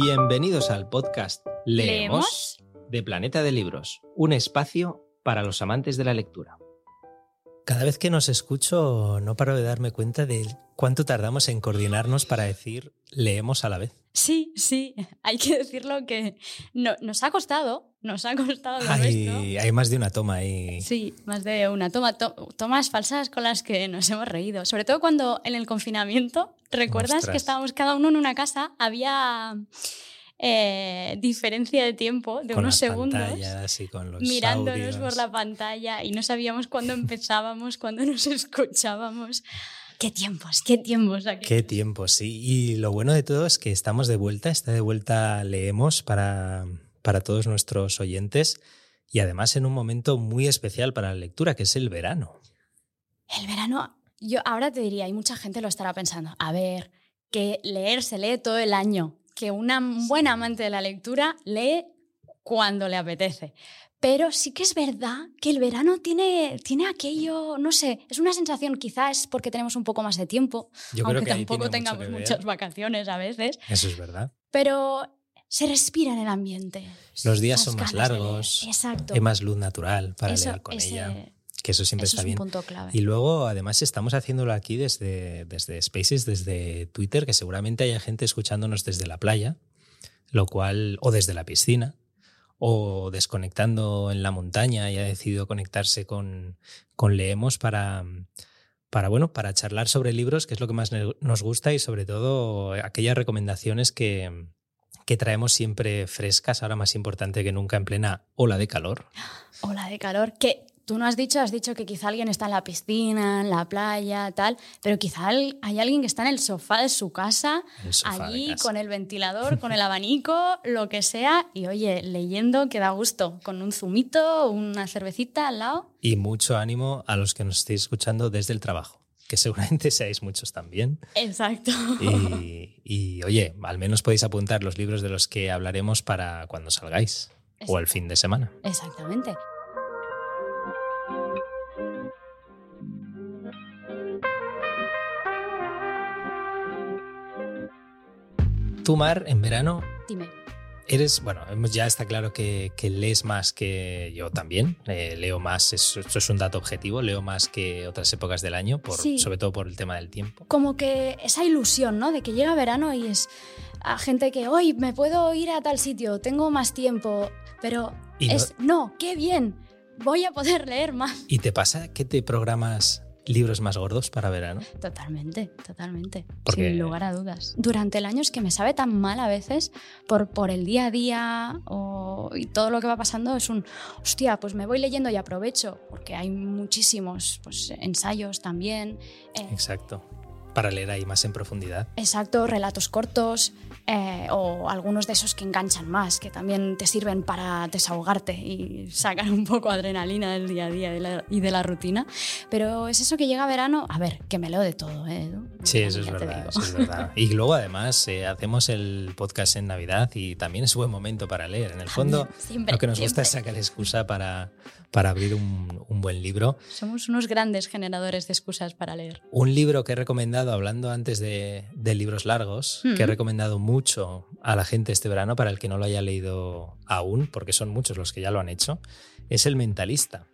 Bienvenidos al podcast Leemos, ¿Leemos? de Planeta de Libros, un espacio para los amantes de la lectura. Cada vez que nos escucho no paro de darme cuenta de cuánto tardamos en coordinarnos para decir leemos a la vez. Sí, sí, hay que decirlo que no- nos ha costado, nos ha costado lo nuestro. Hay, hay más de una toma ahí. Sí, más de una. Toma, to- tomas falsas con las que nos hemos reído. Sobre todo cuando en el confinamiento, ¿recuerdas Ostras. que estábamos cada uno en una casa? Había eh, diferencia de tiempo de con unos segundos. y con los mirándonos audios. por la pantalla y no sabíamos cuándo empezábamos, cuándo nos escuchábamos. Qué tiempos, qué tiempos. aquellos. Qué tiempo, sí. Y lo bueno de todo es que estamos de vuelta, está de vuelta Leemos para, para todos nuestros oyentes y además en un momento muy especial para la lectura, que es el verano. El verano, yo ahora te diría, y mucha gente lo estará pensando, a ver, que leer se lee todo el año, que una buena amante de la lectura lee cuando le apetece. Pero sí que es verdad que el verano tiene, tiene aquello, no sé, es una sensación, quizás es porque tenemos un poco más de tiempo, Yo aunque creo que tampoco mucho tengamos muchas vacaciones a veces, Eso es verdad. pero se respira en el ambiente. Los días son más largos, Exacto. Hay más luz natural para Eso- leer con ese- ella, que eso siempre eso está es bien. un punto clave. Y luego, además, estamos haciéndolo aquí desde, desde Spaces, desde Twitter, que seguramente haya gente escuchándonos desde la playa, lo cual, o desde la piscina, o desconectando en la montaña y ha decidido conectarse con, con Leemos para, para, bueno, para charlar sobre libros, que es lo que más nos gusta, y sobre todo aquellas recomendaciones que, que traemos siempre frescas, ahora más importante que nunca en plena ola de calor. Ola de calor, que tú no has dicho, has dicho que quizá alguien está en la piscina, en la playa, tal, pero quizá hay alguien que está en el sofá de su casa, allí casa. con el ventilador, con el abanico, lo que sea, y oye, leyendo que da gusto, con un zumito, una cervecita al lado. Y mucho ánimo a los que nos estéis escuchando desde el trabajo, que seguramente seáis muchos también. Exacto. Y, y, oye, al menos podéis apuntar los libros de los que hablaremos para cuando salgáis o el fin de semana. Exactamente. Tú, Mar, en verano Dime. eres, bueno, ya está claro que, que lees más que yo también. eh, leo más, eso es un dato objetivo, leo más que otras épocas del año, por, Sí. sobre todo por el tema del tiempo. como que esa ilusión, ¿no? De que llega verano y es a gente que hoy me puedo ir a tal sitio, tengo más tiempo, pero Y no- es no, qué bien, voy a poder leer más. ¿Y te pasa que te programas libros más gordos para verano? Totalmente, totalmente, Porque- sin lugar a dudas. Durante el año es que me sabe tan mal a veces por, por el día a día o, y todo lo que va pasando es un, hostia, pues me voy leyendo y aprovecho, porque hay muchísimos pues, ensayos también. eh, Exacto. Para leer ahí más en profundidad. Exacto, relatos cortos eh, o algunos de esos que enganchan más, que también te sirven para desahogarte y sacar un poco adrenalina del día a día y de la, y de la rutina. Pero es eso que llega verano, a ver, que me leo de todo, ¿eh? Sí, eso es verdad, eso es verdad. Y luego además eh, hacemos el podcast en Navidad y también es buen momento para leer. En el fondo, También, siempre, lo que nos gusta es siempre. sacar excusa para, para abrir un, un buen libro. Somos unos grandes generadores de excusas para leer. Un libro que he recomendado, hablando antes de, de libros largos, que he recomendado mucho a la gente este verano, para el que no lo haya leído aún, porque son muchos los que ya lo han hecho, es El Mentalista,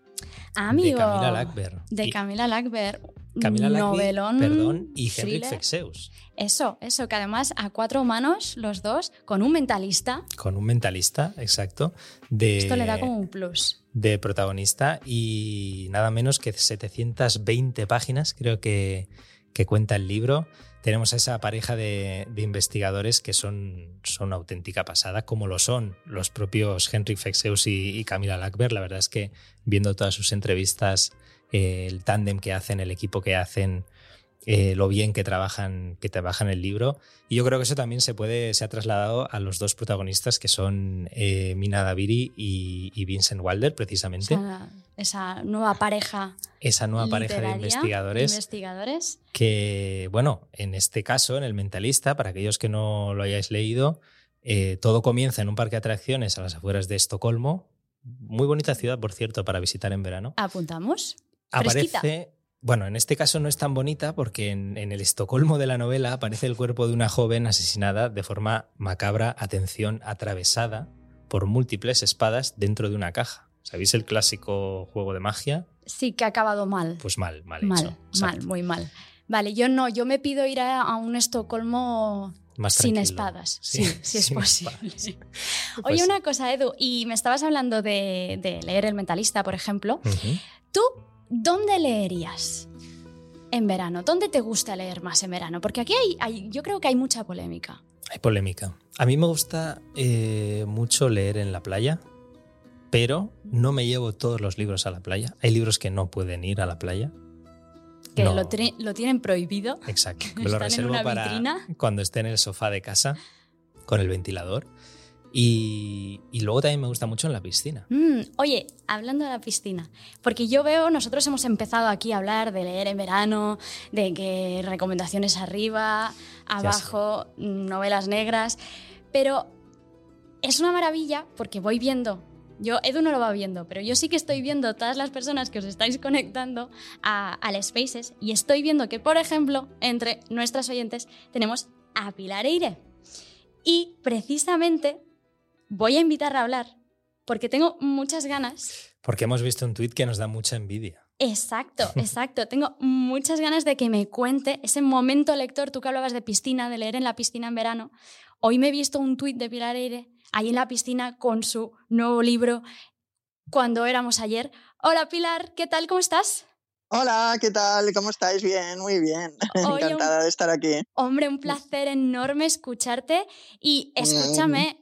Amigo. de Camila Lackberg. De Camila Lackberg. Camila Lackberg, novelón. perdón, y Henrik. Fexeus. Eso, eso, que además a cuatro manos, los dos, con un mentalista, Con un mentalista, exacto, de, esto le da como un plus. de protagonista y nada menos que 720 páginas, creo que, que cuenta el libro. Tenemos a esa pareja de, investigadores que son, son una auténtica pasada, como lo son los propios Henrik Fexeus y, Camila Lackberg. La verdad es que viendo todas sus entrevistas, eh, el tándem que hacen, el equipo que hacen, eh, lo bien que trabajan, que trabajan el libro. Y yo creo que eso también se puede, se ha trasladado a los dos protagonistas que son eh, Mina Daviri y, Vincent Wilder, precisamente. Esa nueva pareja Esa nueva pareja de investigadores investigadores. que, bueno, en este caso, en El Mentalista, para aquellos que no lo hayáis leído, eh, todo comienza en un parque de atracciones a las afueras de Estocolmo. Muy bonita ciudad, por cierto, para visitar en verano. Apuntamos. Fresquita. Aparece bueno, en este caso no es tan bonita porque en, el Estocolmo de la novela aparece el cuerpo de una joven asesinada de forma macabra, atención, atravesada por múltiples espadas dentro de una caja. ¿Sabéis el clásico juego de magia? Sí, que ha acabado mal. Pues mal, mal, mal Mal, muy mal. Vale, yo no, yo me pido ir a, un Estocolmo sin espadas, sí, si es posible. Oye, pues una cosa, Edu, y me estabas hablando de, leer El Mentalista, por ejemplo. ¿Tú dónde leerías en verano? ¿Dónde te gusta leer más en verano? Porque aquí hay, yo creo que hay mucha polémica. Hay polémica. A mí me gusta eh, mucho leer en la playa, pero no me llevo todos los libros a la playa. Hay libros que no pueden ir a la playa que lo, tienen prohibido. Exacto. Me lo reservo para cuando esté en el sofá de casa con el ventilador. Y, luego también me gusta mucho en la piscina. Mm, oye, hablando de la piscina, porque yo veo, nosotros hemos empezado aquí a hablar de leer en verano, de que recomendaciones arriba, abajo, novelas negras, pero es una maravilla porque voy viendo yo, Edu no lo va viendo, pero yo sí que estoy viendo todas las personas que os estáis conectando a, las Spaces y estoy viendo que, por ejemplo, entre nuestras oyentes tenemos a Pilar Eire. Y precisamente voy a invitarla a hablar porque tengo muchas ganas. Porque hemos visto un tuit que nos da mucha envidia. Exacto, exacto. Tengo muchas ganas de que me cuente ese momento lector. Tú que hablabas de piscina, de leer en la piscina en verano. Hoy me he visto un tuit de Pilar Eire ahí en la piscina con su nuevo libro cuando éramos ayer. Hola Pilar, ¿qué tal? ¿Cómo estás? Hola, ¿qué tal? ¿Cómo estáis? Bien, muy bien. Encantada de estar aquí. Hombre, un placer enorme escucharte y escúchame.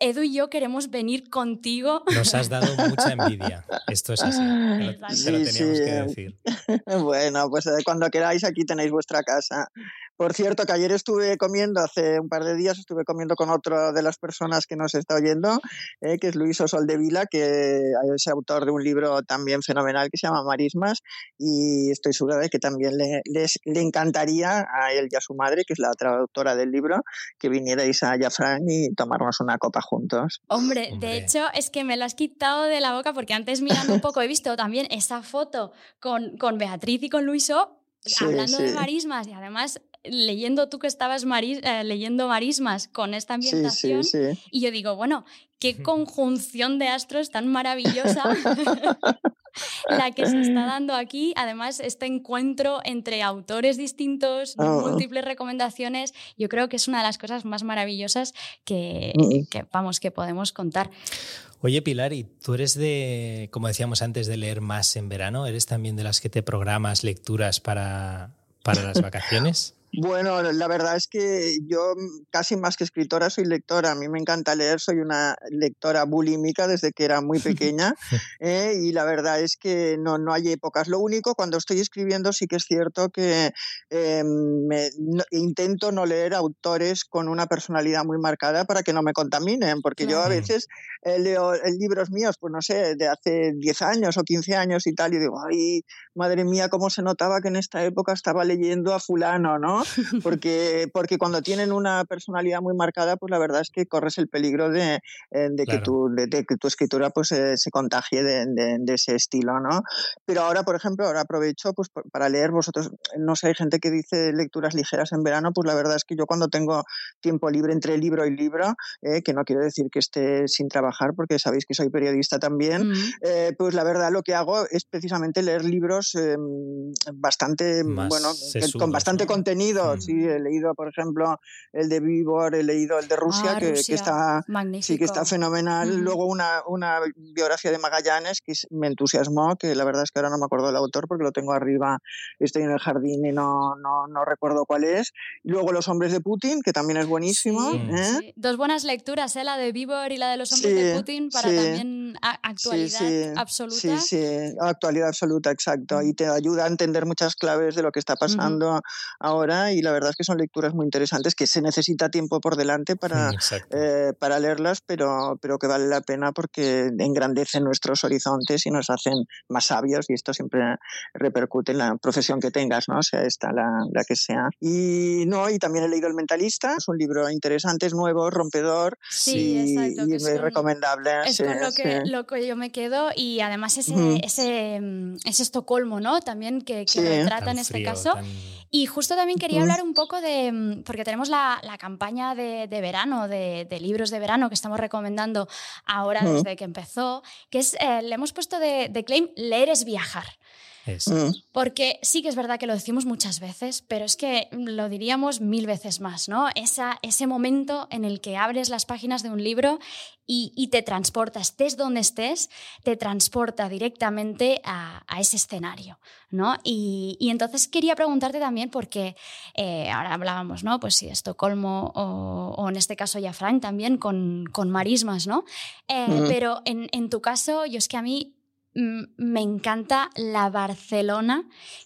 Edu y yo queremos venir contigo. Nos has dado mucha envidia. Esto es así. Te lo, teníamos que decir. Bueno, pues eh, cuando queráis aquí tenéis vuestra casa. Por cierto, que ayer estuve comiendo, hace un par de días estuve comiendo con otra de las personas que nos está oyendo, eh, que es Luis Vila, que es autor de un libro también fenomenal que se llama Marismas, y estoy segura de que también le, les, le encantaría a él y a su madre, que es la traductora del libro, que vinierais a Jafran y tomarnos una copa juntos. Hombre, de hecho, es que me lo has quitado de la boca porque antes mirando un poco he visto también esa foto con, con Beatriz y con Luiso hablando de marismas y además leyendo tú que estabas eh, leyendo marismas con esta ambientación y yo digo, bueno, qué conjunción de astros tan maravillosa la que se está dando aquí. Además, este encuentro entre autores distintos, ah. múltiples recomendaciones, yo creo que es una de las cosas más maravillosas que, mm. que, vamos, que podemos contar. Oye, Pilar, ¿y tú eres de, como decíamos antes, de leer más en verano? ¿Eres también de las que te programas lecturas para, para las vacaciones? Bueno, la verdad es que yo mm, casi más que escritora soy lectora. A mí me encanta leer, soy una lectora bulímica desde que era muy pequeña eh, y la verdad es que no, no hay épocas. Lo único, cuando estoy escribiendo sí que es cierto que eh, me, intento no leer autores con una personalidad muy marcada para que no me contaminen, porque yo a veces eh, leo libros míos, pues no sé, de hace 10 años o 15 años y tal, y digo, ay, madre mía, cómo se notaba que en esta época estaba leyendo a fulano, ¿no? Porque, porque cuando tienen una personalidad muy marcada, pues la verdad es que corres el peligro de, eh, de que, tu, de, que tu escritura pues, eh, se contagie de, de, ese estilo, ¿no? Pero ahora, por ejemplo, ahora aprovecho pues, para leer vosotros, no sé, hay gente que dice lecturas ligeras en verano, pues la verdad es que yo cuando tengo tiempo libre entre libro y libro, eh, que no quiero decir que esté sin trabajar, porque sabéis que soy periodista también, mm. pues la verdad lo que hago es precisamente leer libros em, bastante, bueno, con bastante contenido Mm. sí, he leído, por ejemplo, el de Vivor, he leído el de Rusia, ah, que, está, sí, que está fenomenal. Mm. Luego una, una, biografía de Magallanes que me entusiasmó, que la verdad es que ahora no me acuerdo del autor porque lo tengo arriba, estoy en el jardín y no, no, no recuerdo cuál es. Luego Los hombres de Putin, que también es buenísimo. ¿eh? Dos buenas lecturas, ¿eh? la de Vivor y la de Los hombres de Putin, para también actualidad absoluta. Sí, sí, actualidad absoluta, exacto. Y te ayuda a entender muchas claves de lo que está pasando ahora y la verdad es que son lecturas muy interesantes que se necesita tiempo por delante para, eh, para leerlas, pero, pero que vale la pena porque engrandecen nuestros horizontes y nos hacen más sabios y esto siempre repercute en la profesión que tengas, ¿no? sea esta la, la que sea. Y no, y también he leído El Mentalista, es un libro interesante, es nuevo, rompedor sí, y, exacto, y muy recomendable. Es con lo que, lo que yo me quedo y además ese, ese, mm, ese Estocolmo, ¿no? También que, que retrata en este caso. Y justo también quería hablar un poco de, mm, porque tenemos la, la campaña de, de verano, de, de, libros de verano que estamos recomendando ahora desde que empezó, que es, eh, le hemos puesto de, de claim, leer es viajar. Mm. Porque sí que es verdad que lo decimos muchas veces, pero es que lo diríamos mil veces más, ¿no? Esa, ese momento en el que abres las páginas de un libro y, te transporta, estés donde estés, te transporta directamente a, ese escenario, ¿no? Y, entonces quería preguntarte también, porque eh, ahora hablábamos, ¿no? Pues sí, Estocolmo o, en este caso ya Frank también con, con marismas, ¿no? Eh, mm. Pero en, en tu caso, yo es que a mí me encanta la Barcelona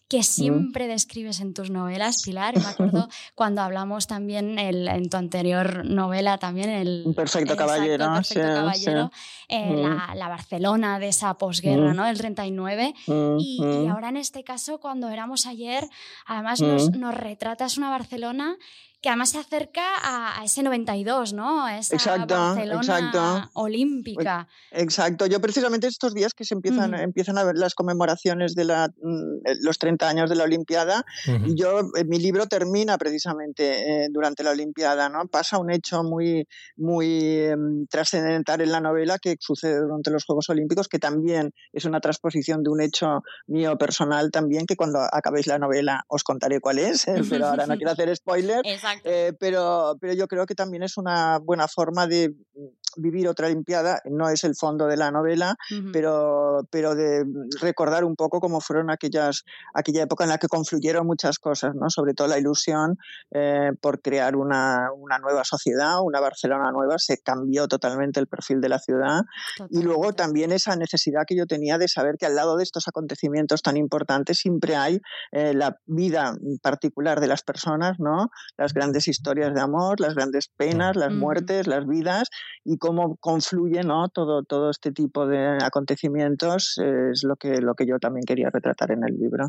que siempre describes en tus novelas, Pilar. Me acuerdo cuando hablamos también en tu anterior novela, también el... Perfecto Caballero. Perfecto Caballero, eh, la, Barcelona de esa posguerra, ¿no? Del 39. Y, ahora en este caso, cuando éramos ayer, además nos, nos retratas una Barcelona que además se acerca a, ese 92, ¿no? esa exacto, Barcelona exacto. olímpica. Exacto. Yo precisamente estos días que se empiezan, empiezan a ver las conmemoraciones de la, mm, eh, los 30 años de la Olimpiada, y yo, eh, mi libro termina precisamente eh, durante la Olimpiada, ¿no? Pasa un hecho muy, muy em, trascendental en la novela que sucede durante los Juegos Olímpicos, que también es una transposición de un hecho mío personal también, que cuando acabéis la novela os contaré cuál es, pero ahora no quiero hacer spoiler. Eh, pero, pero yo creo que también es una buena forma de vivir otra Olimpiada, no es el fondo de la novela, pero, pero de recordar un poco cómo fueron aquellas, aquella época en la que confluyeron muchas cosas, ¿no? sobre todo la ilusión eh, por crear una, una, nueva sociedad, una Barcelona nueva, se cambió totalmente el perfil de la ciudad. Y luego también esa necesidad que yo tenía de saber que al lado de estos acontecimientos tan importantes siempre hay eh, la vida particular de las personas, ¿no? las grandes historias de amor, las grandes penas, las muertes, las vidas y cómo confluye ¿no? todo, todo este tipo de acontecimientos es lo que, lo que yo también quería retratar en el libro.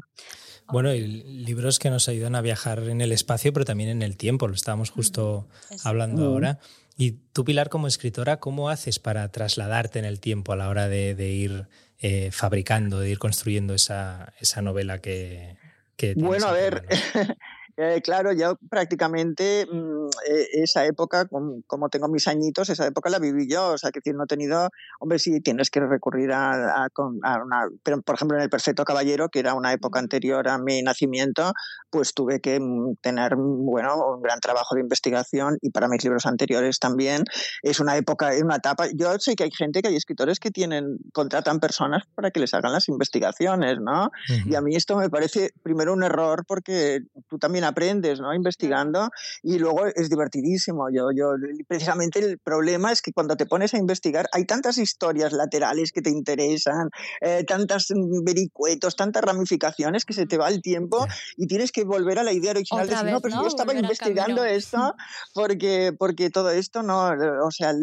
Bueno, y libros que nos ayudan a viajar en el espacio, pero también en el tiempo, lo estábamos justo hablando ahora. Y tú, Pilar, como escritora, ¿cómo haces para trasladarte en el tiempo a la hora de, ir eh, fabricando, de ir construyendo esa, esa novela que... que bueno, a ver, Eh, claro, yo prácticamente mm, eh, esa época, como, tengo mis añitos, esa época la viví yo. O sea, que no he tenido, hombre, sí tienes que recurrir a, una. Pero, por ejemplo, en El Perfecto Caballero, que era una época anterior a mi nacimiento, pues tuve que mm, tener, bueno, un gran trabajo de investigación y para mis libros anteriores también. Es una época, es una etapa. Yo sé que hay gente, que hay escritores que tienen, contratan personas para que les hagan las investigaciones, ¿no? Y a mí esto me parece primero un error porque tú también aprendes, ¿no? Investigando y luego es divertidísimo. Yo, yo, precisamente el problema es que cuando te pones a investigar hay tantas historias laterales que te interesan, eh, tantas vericuetos, tantas ramificaciones que se te va el tiempo y tienes que volver a la idea original de decir, no, pero yo estaba investigando esto porque, porque todo esto, no, o sea,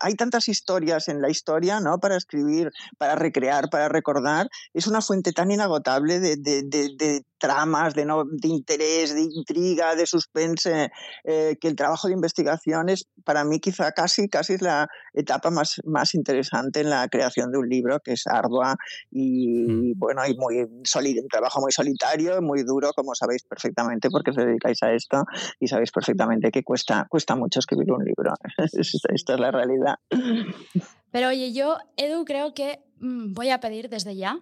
hay tantas historias en la historia, ¿no? Para escribir, para recrear, para recordar. Es una fuente tan inagotable de, de, de tramas, de, no, de interés, de intriga, de suspense, eh, que el trabajo de investigación es para mí quizá casi, casi es la etapa más, más interesante en la creación de un libro, que es ardua y, mm. bueno, y muy sólido, un trabajo muy solitario, muy duro, como sabéis perfectamente, porque os dedicáis a esto y sabéis perfectamente que cuesta, cuesta mucho escribir un libro. Esta es la realidad. Pero oye, yo, Edu, creo que mm, voy a pedir desde ya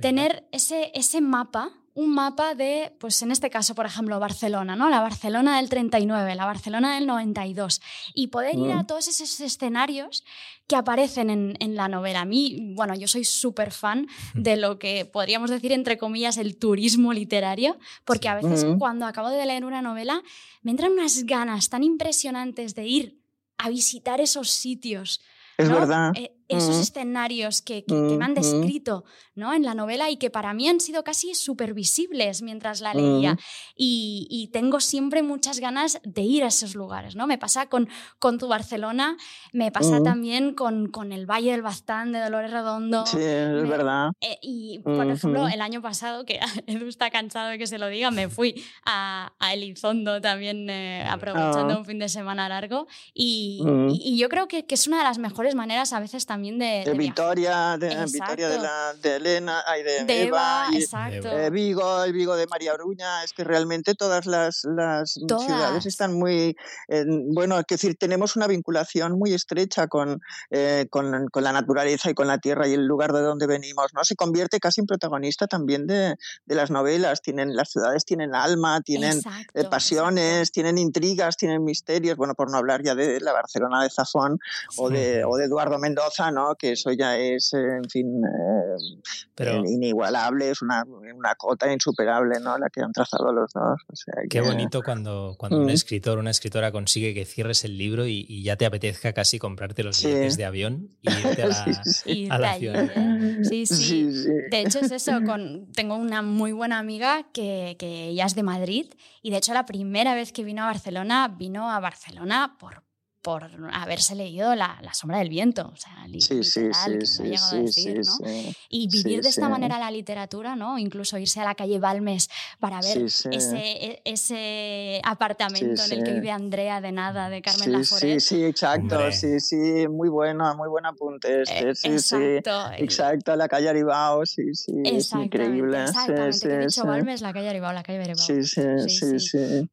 tener ese, ese mapa un mapa de, pues en este caso, por ejemplo, Barcelona, ¿no? La Barcelona del 39, la Barcelona del 92, y poder ir a mm. todos esos escenarios que aparecen en, la novela. A mí, bueno, yo soy súper fan de lo que podríamos decir, entre comillas, el turismo literario, porque a veces cuando acabo de leer una novela me entran unas ganas tan impresionantes de ir a visitar esos sitios. Es verdad. Eh, esos Mm. escenarios que, que- que me han Mm, mm. descrito ¿no? en la novela y que para mí han sido casi supervisibles mientras la leía. Mm. Y, y tengo siempre muchas ganas de ir a esos lugares. ¿no? Me pasa con, con tu Barcelona, me pasa también con, con el Valle del Baztán de Dolores Redondo. Sí, es me- verdad. Eh, y, por ejemplo, el año pasado, que Edu está cansado de que se lo diga, me fui a, a Elizondo también eh, aprovechando Ah. un fin de semana largo. Y, y- y yo creo que, que es una de las mejores maneras a veces también de... De de. Victoria, de. Victoria de, la, de Elena, ay, de, De Eva, y, exacto. eh, Vigo, el Vigo de María Bruña, es que realmente todas las, las Todas. ciudades están muy, eh, bueno, es decir, tenemos una vinculación muy estrecha con, eh, con, con la naturaleza y con la tierra y el lugar de donde venimos, ¿no? Se convierte casi en protagonista también de, de las novelas, tienen, las ciudades tienen alma, tienen Exacto, eh, pasiones, exacto. tienen intrigas, tienen misterios, bueno, por no hablar ya de la Barcelona de Zafón o de, o de Eduardo Mendoza, ¿no? Que eso ya es, en fin, eh, Pero eh, inigualable, es una, una cota insuperable, ¿no? La que han trazado los dos. O sea, qué que- bonito cuando, cuando un Mm. escritor o una escritora consigue que cierres el libro y, y ya te apetezca casi comprarte los Sí. billetes de avión y irte a la, Sí, a la ciudad. ¿eh? Sí, sí. Sí, sí. De hecho, es eso. Con, tengo una muy buena amiga que, que ella es de Madrid y de hecho la primera vez que vino a Barcelona, vino a Barcelona por, por haberse leído la, La sombra del viento. O sea, li- Sí, sí, literal, sí, que sí, a sí, decir, sí, ¿no? sí. Y vivir Sí, de esta sí. manera la literatura, ¿no? Incluso irse a la calle Balmes para ver Sí, sí. ese, e- ese apartamento Sí, en el que sí. vive Andrea de nada, de Carmen Sí, Laforet. sí, sí, exacto, Hombre. sí, sí, muy bueno, muy buen apunte este, Eh, sí, sí, exacto. y- exacto, la calle Aribao, sí, sí, es increíble, exactamente. sí, que he sí, dicho sí. Balmes, la calle Aribao, la calle Aribao. Sí, sí, Sí, sí, sí. sí.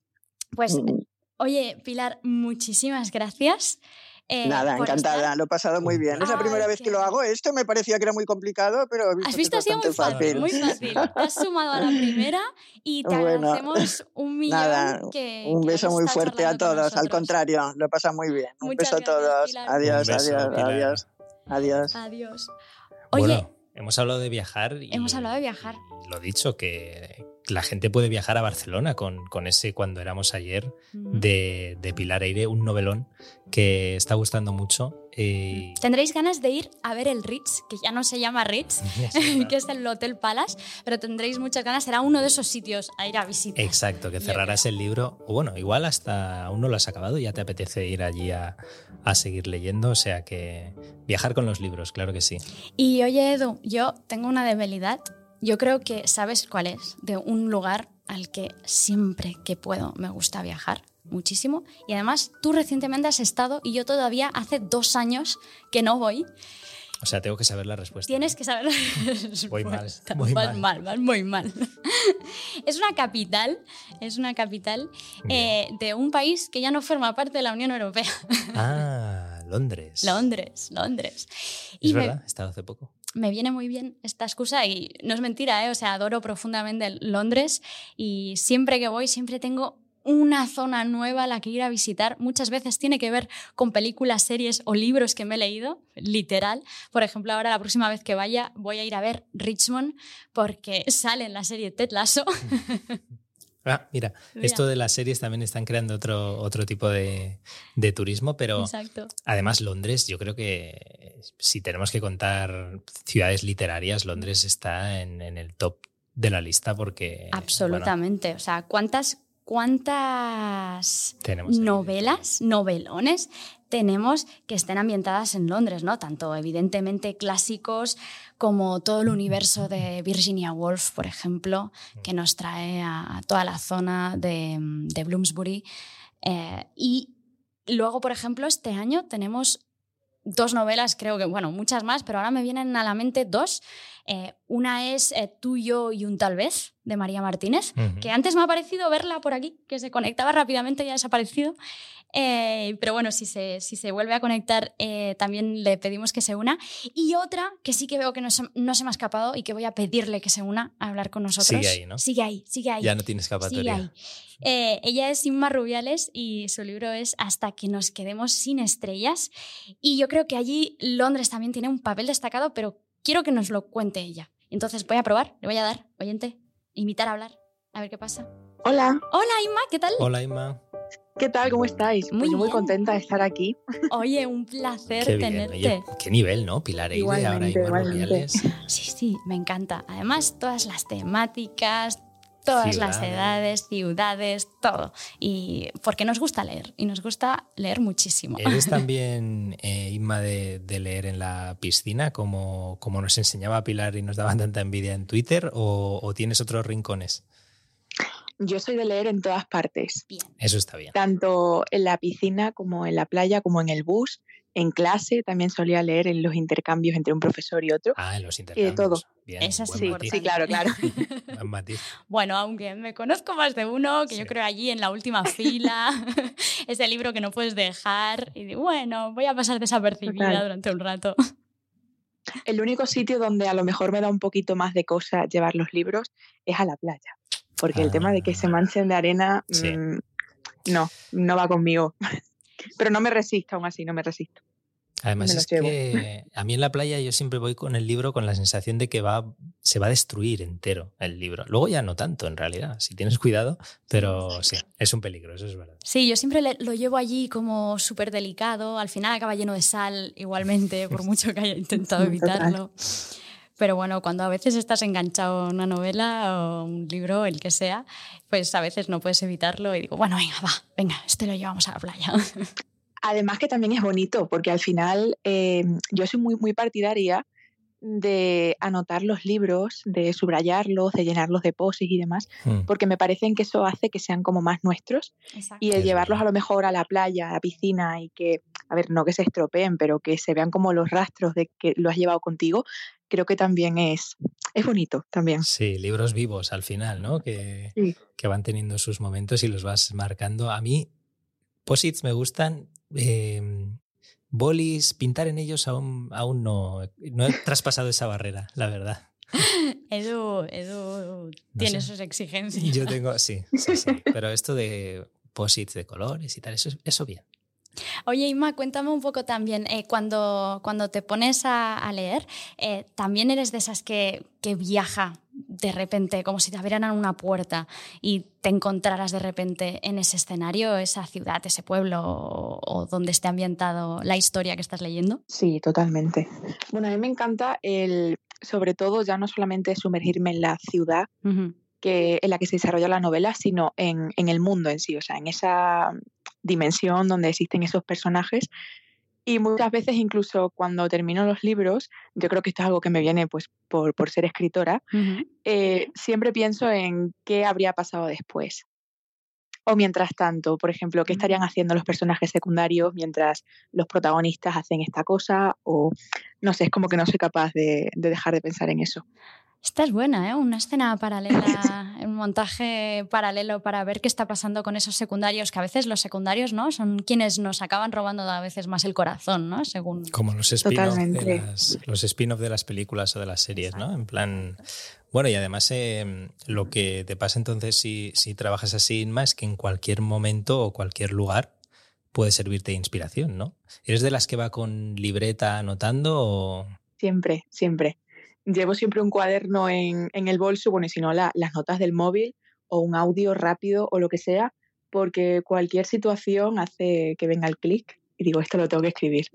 Pues, Mm. Oye, Pilar, muchísimas gracias. eh, Nada, encantada, estar- lo he pasado muy bien. Es la primera vez que lo qué- hago. Esto me parecía que era muy complicado, pero he visto, Has que es visto, ha sido muy fácil, muy fácil. Te has sumado a la primera y te Bueno, agradecemos un millón Nada, que un que beso muy fuerte a todos. Al contrario, lo he pasado muy bien. Un Muchas beso a gracias, todos. Pilar. Adiós, Un beso, adiós, Pilar. adiós. Adiós. Adiós. Oye, Bueno, hemos hablado de viajar. Y hemos hablado de viajar. Lo dicho, que la gente puede viajar a Barcelona con, con ese Cuando éramos ayer de, de Pilar Eire, un novelón que está gustando mucho. eh, Tendréis ganas de ir a ver el Ritz, que ya no se llama Ritz, que es el Hotel Palace, pero tendréis muchas ganas. Será uno de esos sitios a ir a visitar. Exacto, que cerrarás el libro. O bueno, igual hasta aún no lo has acabado ya te apetece ir allí a, a seguir leyendo. O sea que viajar con los libros, claro que sí. Y oye, Edu, yo tengo una debilidad. Yo creo que sabes cuál es, de un lugar al que siempre que puedo me gusta viajar muchísimo. Y además, tú recientemente has estado y yo todavía hace dos años que no voy. O sea, tengo que saber la respuesta. Tienes que saber. Voy mal, Respuesta. muy Vas mal. mal, vas muy mal. es una capital, es una capital eh, de un país que ya no forma parte de la Unión Europea. Ah, Londres. Londres, Londres. Es Y me, verdad, he estado hace poco. Me viene muy bien esta excusa y no es mentira, ¿eh? o sea, adoro profundamente Londres y siempre que voy siempre tengo una zona nueva a la que ir a visitar. Muchas veces tiene que ver con películas, series o libros que me he leído, literal. Por ejemplo, ahora la próxima vez que vaya voy a ir a ver Richmond porque sale en la serie Ted Lasso. Ah, mira, Mira. esto de las series también están creando otro, otro tipo de, de turismo, pero Exacto. además Londres, yo creo que si tenemos que contar ciudades literarias, Londres está en, en el top de la lista porque... bueno, Absolutamente. O sea, ¿cuántas, cuántas novelas, novelones tenemos que estén ambientadas en Londres, ¿no? Tanto evidentemente clásicos como todo el universo de Virginia Woolf, por ejemplo, que nos trae a, toda la zona de, de Bloomsbury. Eh, y luego, por ejemplo, este año tenemos dos novelas, creo que, bueno, muchas más, pero ahora me vienen a la mente dos. Eh, una es eh, Tú, yo y un tal vez, de María Martínez, Ujú. que antes me ha parecido verla por aquí, que se conectaba rápidamente y ha desaparecido. Eh, pero bueno, si se, si se vuelve a conectar, eh, también le pedimos que se una. Y otra que sí que veo que no se, no se me ha escapado y que voy a pedirle que se una a hablar con nosotros. Sigue ahí, ¿no? Sigue ahí, sigue ahí. Ya no tiene sigue escapatoria. ahí. Eh, ella es Inma Rubiales y su libro es Hasta que nos quedemos sin estrellas. Y yo creo que allí Londres también tiene un papel destacado, pero quiero que nos lo cuente ella. Entonces voy a probar, le voy a dar, oyente, invitar a hablar, a ver qué pasa. Hola, Hola Inma, ¿qué tal? Hola, Inma. ¿Qué tal? ¿Cómo estáis? Muy Pues yo muy contenta de estar aquí. Oye, un placer Qué bien. tenerte. Oye, qué nivel, ¿no? Pilar Eide, ahora Igualmente. Sí, sí, me encanta. Además, todas las temáticas, todas las edades, ciudades, todo. Y porque nos gusta leer y nos gusta leer muchísimo. ¿Eres también, eh, Inma, de, de leer en la piscina, como, como nos enseñaba Pilar y nos daba tanta envidia en Twitter, o, o tienes otros rincones? Yo soy de leer en todas partes, Bien. Eso está bien. tanto en la piscina como en la playa, como en el bus, en clase. También solía leer en los intercambios entre un profesor y otro. Ah, en los de intercambios. todo. Bien, Eso es Sí, sí, claro, claro. Bueno, aunque me conozco más de uno, que yo creo allí en la última fila, ese libro que no puedes dejar, y bueno, voy a pasar desapercibida Total. durante un rato. El único sitio donde a lo mejor me da un poquito más de cosa llevar los libros es a la playa. Porque el tema de que se Ah. manchen de arena, Sí. mm, no, no va conmigo. Pero no me resisto aún así, no me resisto. Además me es que a mí en la playa yo siempre voy con el libro con la sensación de que va, se va a destruir entero el libro. Luego ya no tanto en realidad, si tienes cuidado, pero sí, es un peligro, eso es verdad. Sí, yo siempre le- lo llevo allí como súper delicado, al final acaba lleno de sal igualmente, por mucho que haya intentado Sí, total. Pero bueno, cuando a veces estás enganchado a una novela o un libro, el que sea, pues a veces no puedes evitarlo y digo, bueno, venga, va, venga, este lo llevamos a la playa. Además que también es bonito, porque al final eh, yo soy muy, muy partidaria de anotar los libros, de subrayarlos, de llenarlos de poses y demás, Mm. porque me parecen que eso hace que sean como más nuestros y el llevarlos a lo mejor a la playa, a la piscina y que, a ver, no que se estropeen, pero que se vean como los rastros de que lo has llevado contigo, creo que también es, es bonito también. Sí, libros vivos al final, ¿no? Que, Sí. que van teniendo sus momentos y los vas marcando. A mí, posits me gustan. eh, bolis, pintar en ellos aún, aún no, no he traspasado esa barrera, la verdad. Edu, Edu tiene sé. sus exigencias. Yo tengo, sí, sí, sí. Pero esto de posits de colores y tal, eso, eso bien. Oye, Inma, cuéntame un poco también, eh, cuando, cuando te pones a, a leer, eh, ¿también eres de esas que, que viaja de repente, como si te abrieran una puerta y te encontraras de repente en ese escenario, esa ciudad, ese pueblo o, o donde esté ambientado la historia que estás leyendo? Sí, totalmente. Bueno, a mí me encanta el, sobre todo, ya no solamente sumergirme en la ciudad. Que, en la que se desarrolla la novela, sino en, en el mundo en sí, o sea, en esa dimensión donde existen esos personajes. Y muchas veces, incluso cuando termino los libros, yo creo que esto es algo que me viene pues, por, por ser escritora, eh, siempre pienso en qué habría pasado después. O mientras tanto, por ejemplo, qué estarían haciendo los personajes secundarios mientras los protagonistas hacen esta cosa, o no sé, es como que no soy capaz de, de dejar de pensar en eso. Esta es buena, ¿eh? Una escena paralela, un montaje paralelo para ver qué está pasando con esos secundarios, que a veces los secundarios, ¿no? Son quienes nos acaban robando a veces más el corazón, ¿no? Según... Como los spin-off de, Totalmente. las, los spin-off de las películas o de las series, ¿no? En plan. Bueno, y además eh, lo que te pasa entonces si, si trabajas así, Inma, es que en cualquier momento o cualquier lugar puede servirte de inspiración, ¿no? ¿Eres de las que va con libreta anotando o.? Siempre, siempre. Llevo siempre un cuaderno en, en el bolso, bueno, y si no, la- las notas del móvil o un audio rápido o lo que sea, porque cualquier situación hace que venga el clic y digo, esto lo tengo que escribir.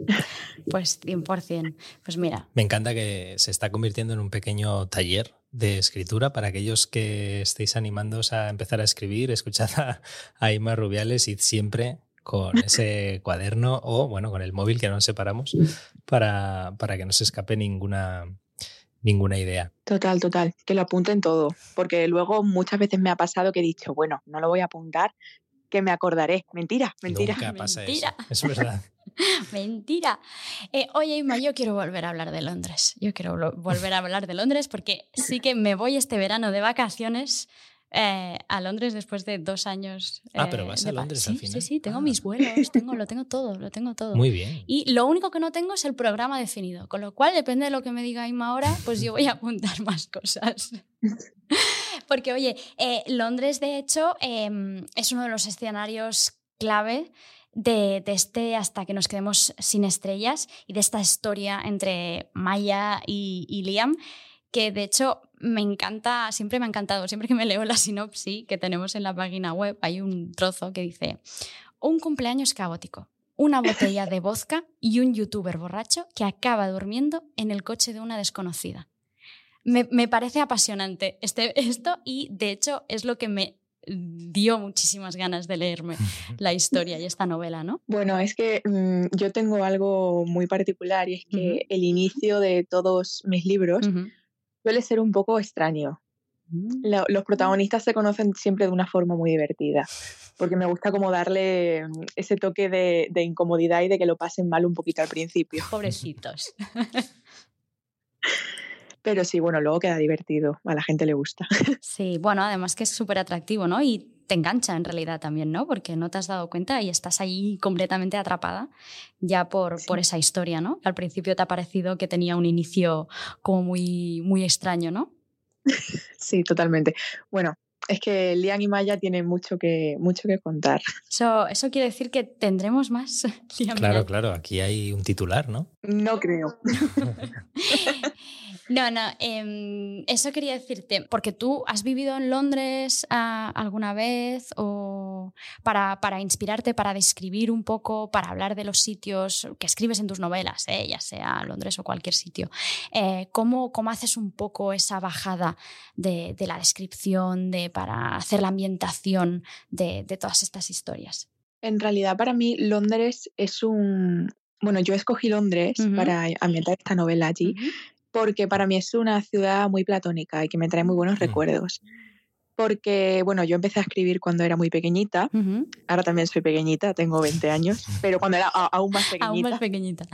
Pues 100%. Pues mira, Me encanta que se está convirtiendo en un pequeño taller de escritura para aquellos que estéis animándoos a empezar a escribir. Escuchad a, a Inma Rubiales y siempre con ese cuaderno o, bueno, con el móvil que no nos separamos para, para que no se escape ninguna, ninguna idea. Total, total, que lo apunten todo, porque luego muchas veces me ha pasado que he dicho, bueno, no lo voy a apuntar, que me acordaré. Mentira, mentira. Nunca pasa Mentira. eso. Es verdad. mentira. Eh, oye, Inma, yo quiero volver a hablar de Londres. Yo quiero volver a hablar de Londres porque sí que me voy este verano de vacaciones. Eh, a Londres después de dos años. Ah, eh, pero vas de a Londres sí, al final. Sí, sí, tengo Ah. mis vuelos, tengo, lo tengo todo, lo tengo todo. Muy bien. Y lo único que no tengo es el programa definido, con lo cual depende de lo que me diga Inma ahora, pues yo voy a apuntar más cosas. Porque, oye, eh, Londres, de hecho, em, es uno de los escenarios clave de, de este hasta que nos quedemos sin estrellas y de esta historia entre Maya y, y Liam, que de hecho me encanta, siempre me ha encantado, siempre que me leo la sinopsis que tenemos en la página web, hay un trozo que dice, un cumpleaños caótico, una botella de vodka y un youtuber borracho que acaba durmiendo en el coche de una desconocida. Me, me parece apasionante este, esto y de hecho es lo que me dio muchísimas ganas de leerme la historia y esta novela, ¿no? Bueno, es que mm, yo tengo algo muy particular y es que el inicio de todos mis libros suele ser un poco extraño. Mm. los protagonistas se conocen siempre de una forma muy divertida, porque me gusta como darle mm, ese toque de, de incomodidad y de que lo pasen mal un poquito al principio. Pobrecitos. Pero sí, bueno, luego queda divertido, a la gente le gusta. Sí, bueno, además que es súper atractivo, ¿no? Y te engancha en realidad también, ¿no? Porque no te has dado cuenta y estás ahí completamente atrapada ya por, por esa historia, ¿no? Al principio te ha parecido que tenía un inicio como muy, muy extraño, ¿no? Sí, totalmente. Bueno, es que Lian y Maya tienen mucho que, mucho que contar. Eso, eso quiere decir que tendremos más. Liam y Claro, Maya. claro, aquí hay un titular, ¿no? No creo. No, no, em, eso quería decirte, porque tú has vivido en Londres ah, alguna vez o para, para inspirarte, para describir un poco, para hablar de los sitios que escribes en tus novelas, eh, ya sea Londres o cualquier sitio. Eh, ¿cómo, cómo haces un poco esa bajada de, de la descripción, de, para hacer la ambientación de, de todas estas historias? En realidad, para mí, Londres es un. Bueno, yo escogí Londres para ambientar esta novela allí, porque para mí es una ciudad muy platónica y que me trae muy buenos Mm. recuerdos. Porque, bueno, yo empecé a escribir cuando era muy pequeñita, ahora también soy pequeñita, tengo 20 años, pero cuando era aún más pequeñita. Aún más pequeñita.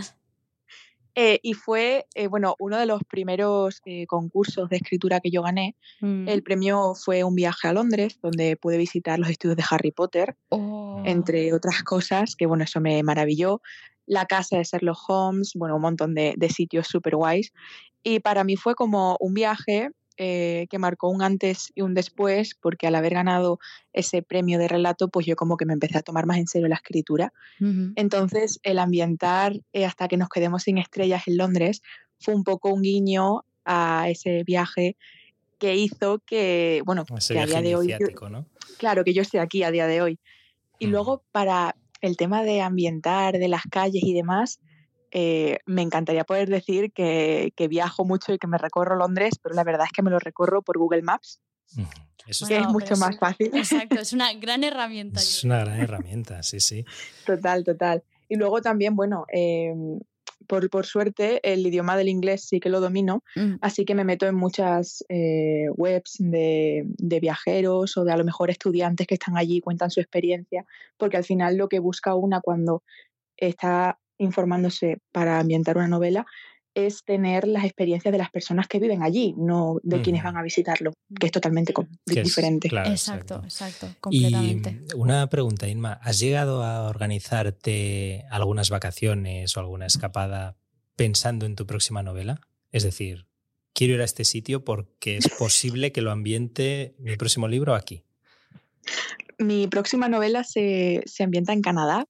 Eh, y fue, eh, bueno, uno de los primeros eh, concursos de escritura que yo gané. Mm. El premio fue un viaje a Londres, donde pude visitar los estudios de Harry Potter, Oh. entre otras cosas, que bueno, eso me maravilló. La casa de Sherlock Holmes, bueno, un montón de, de sitios súper guays. Y para mí fue como un viaje eh, que marcó un antes y un después, porque al haber ganado ese premio de relato, pues yo como que me empecé a tomar más en serio la escritura. Entonces, el ambientar eh, hasta que nos quedemos sin estrellas en Londres fue un poco un guiño a ese viaje que hizo que, bueno, Ese que a día de hoy, yo- iniciático, ¿no? claro, que yo esté aquí a día de hoy. Y luego, para el tema de ambientar, de las calles y demás, eh, me encantaría poder decir que, que viajo mucho y que me recorro Londres, pero la verdad es que me lo recorro por Google Maps. Eso que Bueno, es mucho más fácil. Exacto, es una gran herramienta. es una gran herramienta, sí, sí. Total, total. Y luego también, bueno, eh, por, por suerte, el idioma del inglés sí que lo domino, Mm. así que me meto en muchas eh, webs de, de viajeros o de a lo mejor estudiantes que están allí y cuentan su experiencia, porque al final lo que busca una cuando está informándose para ambientar una novela es tener las experiencias de las personas que viven allí, no de quienes van a visitarlo, que es totalmente co- Que es- diferente. claro, Exacto, exacto, Y completamente. una pregunta, Inma, ¿has llegado a organizarte algunas vacaciones o alguna escapada pensando en tu próxima novela? Es decir, quiero ir a este sitio porque es posible que lo ambiente mi próximo libro aquí. Mi próxima novela se, se ambienta en Canadá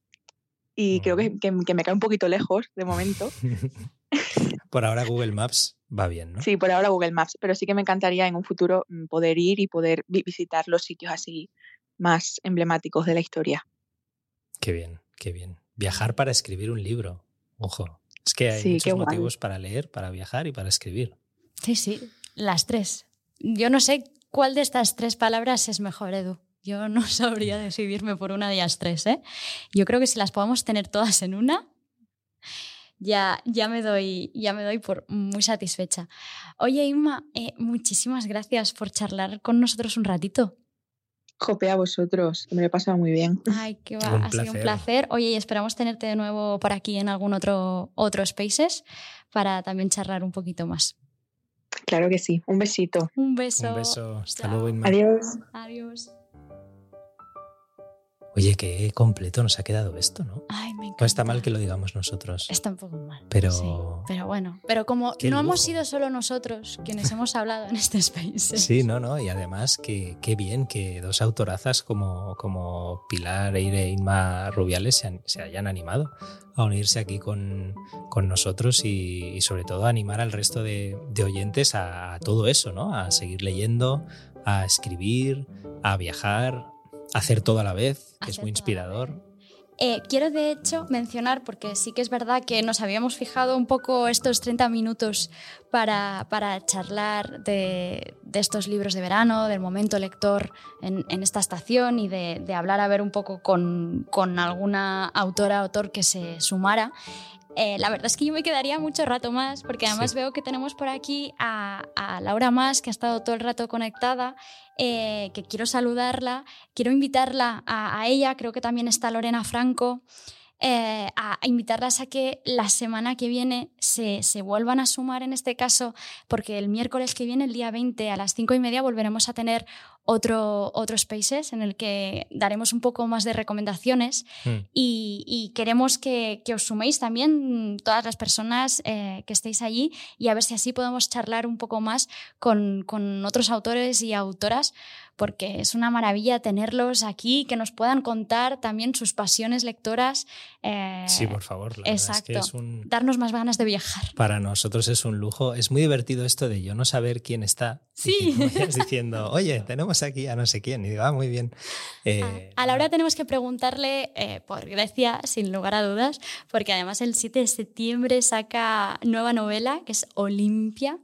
y creo que, que- que me cae un poquito lejos de momento. Por ahora Google Maps va bien, ¿no? Sí, por ahora Google Maps, pero sí que me encantaría en un futuro mm, poder ir y poder vi- visitar los sitios así más emblemáticos de la historia. Qué bien, qué bien. Viajar para escribir un libro. Ojo. Es que hay Sí, muchos guay. motivos para leer, para viajar y para escribir. Sí, sí, las tres. Yo no sé cuál de estas tres palabras es mejor, Edu. Yo no sabría decidirme por una de las tres, ¿eh? Yo creo que si las podemos tener todas en una, ya, ya, me, doy, ya me doy por muy satisfecha. Oye, Inma, eh, muchísimas gracias por charlar con nosotros un ratito. Jope a vosotros, me lo he pasado muy bien. Ay, qué va, Un ha sido un placer. placer. Oye, y esperamos tenerte de nuevo por aquí en algún otro, otro Spaces para también charlar un poquito más. Claro que sí. Un besito. Un beso. Un beso. Hasta Chao. luego, Inma. Adiós. Adiós. Oye, qué completo nos ha quedado esto, ¿no? Ay, me encanta. No está mal que lo digamos nosotros. Está un poco mal. Pero- sí, pero bueno, pero como Qué no hemos sido solo nosotros quienes hemos hablado en este space. Sí, no, no. Y además, que qué bien que dos autorazas como, como Pilar, Eire e Inma Rubiales se, han- se hayan animado a unirse aquí con, con nosotros y, y sobre todo a animar al resto de, de oyentes a, a todo eso, ¿no? A seguir leyendo, a escribir, a viajar, hacer todo a la vez, que es muy inspirador. Eh, quiero de hecho mencionar, porque sí que es verdad que nos habíamos fijado un poco estos 30 minutos para, para charlar de, de, estos libros de verano, del momento lector en, en esta estación y de, de, hablar a ver un poco con, con alguna autora, autor que se sumara. Eh, la verdad es que yo me quedaría mucho rato más, porque además sí. veo que tenemos por aquí a, a, Laura Más, que ha estado todo el rato conectada, eh, que quiero saludarla, quiero invitarla a, a, ella, creo que también está Lorena Franco. Eh, a, a, invitarlas a que la semana que viene se, se, vuelvan a sumar en este caso, porque el miércoles que viene, el día 20 a las 5 y media, volveremos a tener otro, otro Spaces en el que daremos un poco más de recomendaciones mm. y, y, queremos que, que, os suméis también todas las personas eh, que estéis allí y a ver si así podemos charlar un poco más con, con otros autores y autoras porque es una maravilla tenerlos aquí, que nos puedan contar también sus pasiones lectoras. Eh, sí, por favor. La exacto. Es que es un... Darnos más ganas de viajar. Para nosotros es un lujo. Es muy divertido esto de yo no saber quién está. Sí. Y que vayas diciendo, oye, tenemos aquí a no sé quién. Y digo, ah, muy bien. Eh, a, a, la hora tenemos que preguntarle eh, por Grecia, sin lugar a dudas, porque además el 7 de septiembre saca nueva novela, que es Olimpia.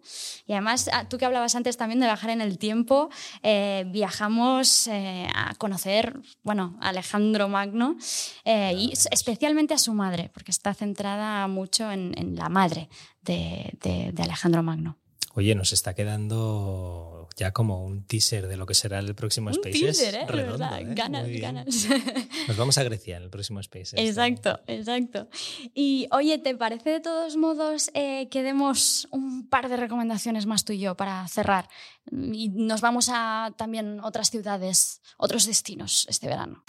Y además, ah, tú que hablabas antes también de viajar en el tiempo, eh, viajamos eh, a conocer, bueno, a Alejandro Magno eh, y especialmente a su madre, porque está centrada mucho en, en la madre de, de, de, Alejandro Magno. Oye, nos está quedando ya como un teaser de lo que será el próximo un Spaces. Teaser, ¿eh? ¿eh? Ganas, ganas. Nos vamos a Grecia en el próximo Spaces. Exacto, exacto. Y oye, ¿te parece de todos modos eh, que demos un par de recomendaciones más tú y yo para cerrar? Y nos vamos a también otras ciudades, otros destinos este verano.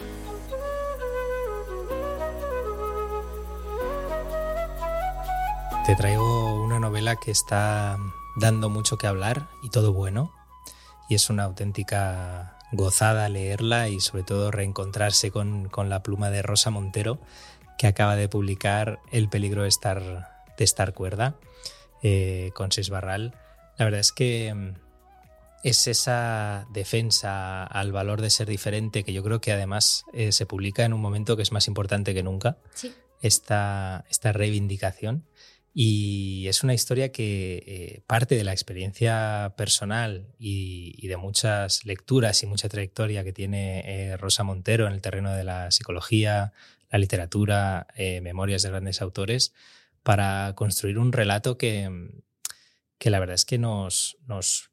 Te traigo una novela que está dando mucho que hablar y todo bueno. Y es una auténtica gozada leerla y sobre todo reencontrarse con, con la pluma de Rosa Montero, que acaba de publicar El peligro de estar, de estar cuerda eh, con Sis Barral. La verdad es que mm, es esa defensa al valor de ser diferente que yo creo que además eh, se publica en un momento que es más importante que nunca. Sí. Esta, esta reivindicación. Y es una historia que eh, parte de la experiencia personal y, de muchas lecturas y mucha trayectoria que tiene eh, Rosa Montero en el terreno de la psicología, la literatura, eh, memorias de grandes autores, para construir un relato que, que la verdad es que nos, nos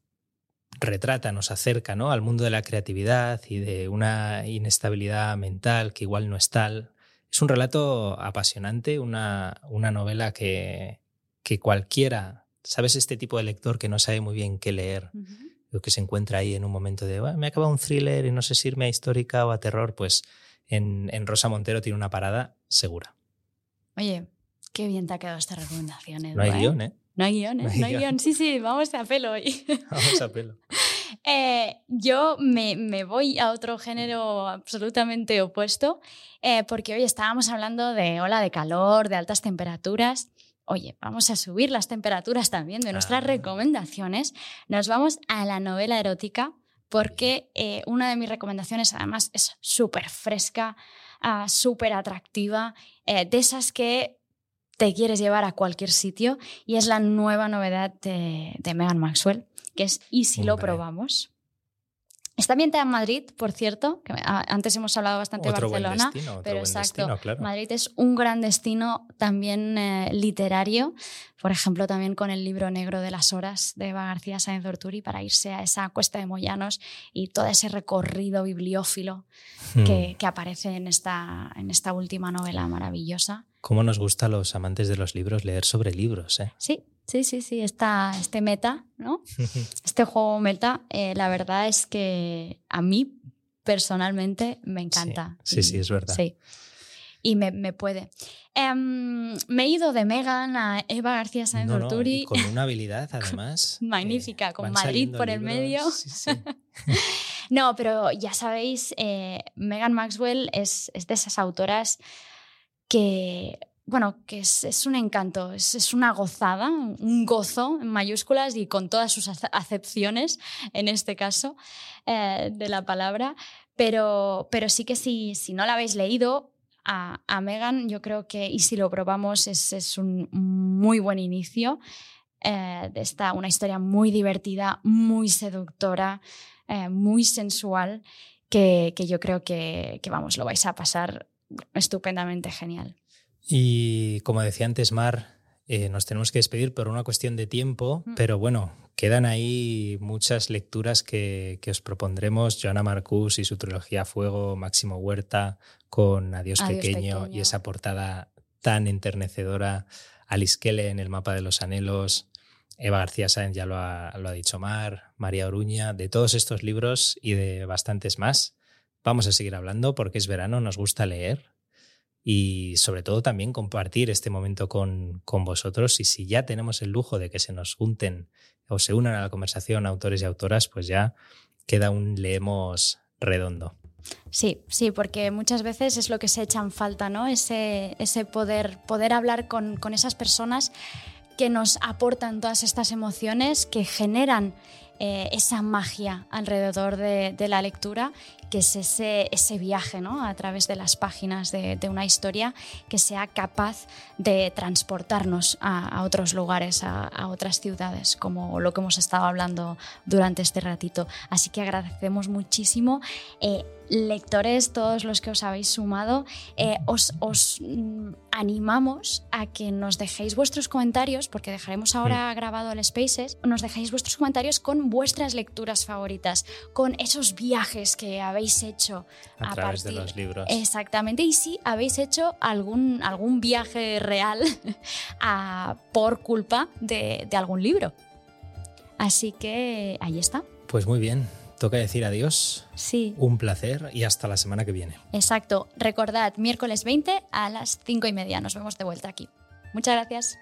retrata, nos acerca ¿no? al mundo de la creatividad y de una inestabilidad mental que igual no es tal, es un relato apasionante, una, una novela que, que, cualquiera, ¿sabes? Este tipo de lector que no sabe muy bien qué leer, uh -huh. que se encuentra ahí en un momento de, me acaba un thriller y no sé si irme a histórica o a terror, pues en, en, Rosa Montero tiene una parada segura. Oye, qué bien te ha quedado esta recomendación. No hay ¿eh? guion, ¿eh? No hay guion, ¿eh? No hay, no hay guion. guion. Sí, sí, vamos a pelo hoy. Vamos a pelo. Eh, yo me, me, voy a otro género absolutamente opuesto, eh, porque hoy estábamos hablando de ola de calor, de altas temperaturas. Oye, vamos a subir las temperaturas también de nuestras ah. recomendaciones. Nos vamos a la novela erótica, porque eh, una de mis recomendaciones además es súper fresca, uh, súper atractiva, de esas que te quieres llevar a cualquier sitio, y es la nueva novedad de, de Megan Maxwell que es ¿Y si Hombre. lo probamos? Está ambientada en Madrid, por cierto, que antes hemos hablado bastante otro de Barcelona, buen destino, pero exacto, destino, claro. Madrid es un gran destino también eh, literario, por ejemplo, también con el libro negro de las horas de Eva García Sáenz Orturi para irse a esa cuesta de Moyanos y todo ese recorrido bibliófilo hmm. que, que, aparece en esta, en esta última novela maravillosa. ¿Cómo nos gusta a los amantes de los libros leer sobre libros? Eh? Sí, Sí, sí, sí, esta, este meta, ¿no? Este juego meta, eh, la verdad es que a mí personalmente me encanta. Sí, sí, y, sí es verdad. Sí. Y me, me puede. Um, me he ido de Megan a Eva García Sáenz no, con una habilidad, además. Magnífica, eh, con Madrid por el medio. Sí, sí. no, pero ya sabéis, eh, Megan Maxwell es, es de esas autoras que bueno, que es, es un encanto, es, es, una gozada, un gozo en mayúsculas y con todas sus acepciones, en este caso, eh, de la palabra. Pero, pero sí que si, si no la habéis leído, a, Megan, yo creo que, y si lo probamos, es, es un muy buen inicio. Eh, está una historia muy divertida, muy seductora, eh, muy sensual, que, que yo creo que, que, vamos, lo vais a pasar estupendamente genial. Y como decía antes Mar, eh, nos tenemos que despedir por una cuestión de tiempo, mm. pero bueno, quedan ahí muchas lecturas que, que, os propondremos. Joana Marcus y su trilogía Fuego, Máximo Huerta con Adiós, pequeño, y esa portada tan enternecedora. Alice Kelle en El mapa de los anhelos, Eva García Sáenz ya lo ha, lo ha dicho Mar, María Oruña, de todos estos libros y de bastantes más. Vamos a seguir hablando porque es verano, nos gusta leer y sobre todo también compartir este momento con, con, vosotros. Y si ya tenemos el lujo de que se nos junten o se unan a la conversación autores y autoras, pues ya queda un leemos redondo. Sí, sí, porque muchas veces es lo que se echan falta, ¿no? Ese, ese poder, poder hablar con, con esas personas que nos aportan todas estas emociones, que generan eh, esa magia alrededor de, la lectura, que es ese, viaje ¿no? a través de las páginas de, una historia que sea capaz de transportarnos a, otros lugares, a, otras ciudades, como lo que hemos estado hablando durante este ratito. Así que agradecemos muchísimo. Eh, lectores, todos los que os habéis sumado, eh, os, mm, animamos a que nos dejéis vuestros comentarios, porque dejaremos ahora grabado el Spaces, nos dejéis vuestros comentarios con vuestras lecturas favoritas, con esos viajes que habéis hecho a, través de los libros. Exactamente, y si habéis hecho algún, algún viaje real por culpa de algún libro. Así que ahí está. Pues muy bien, Toca decir adiós. Sí. Un placer y hasta la semana que viene. Exacto. Recordad, miércoles 20 a las 5 y media. Nos vemos de vuelta aquí. Muchas gracias.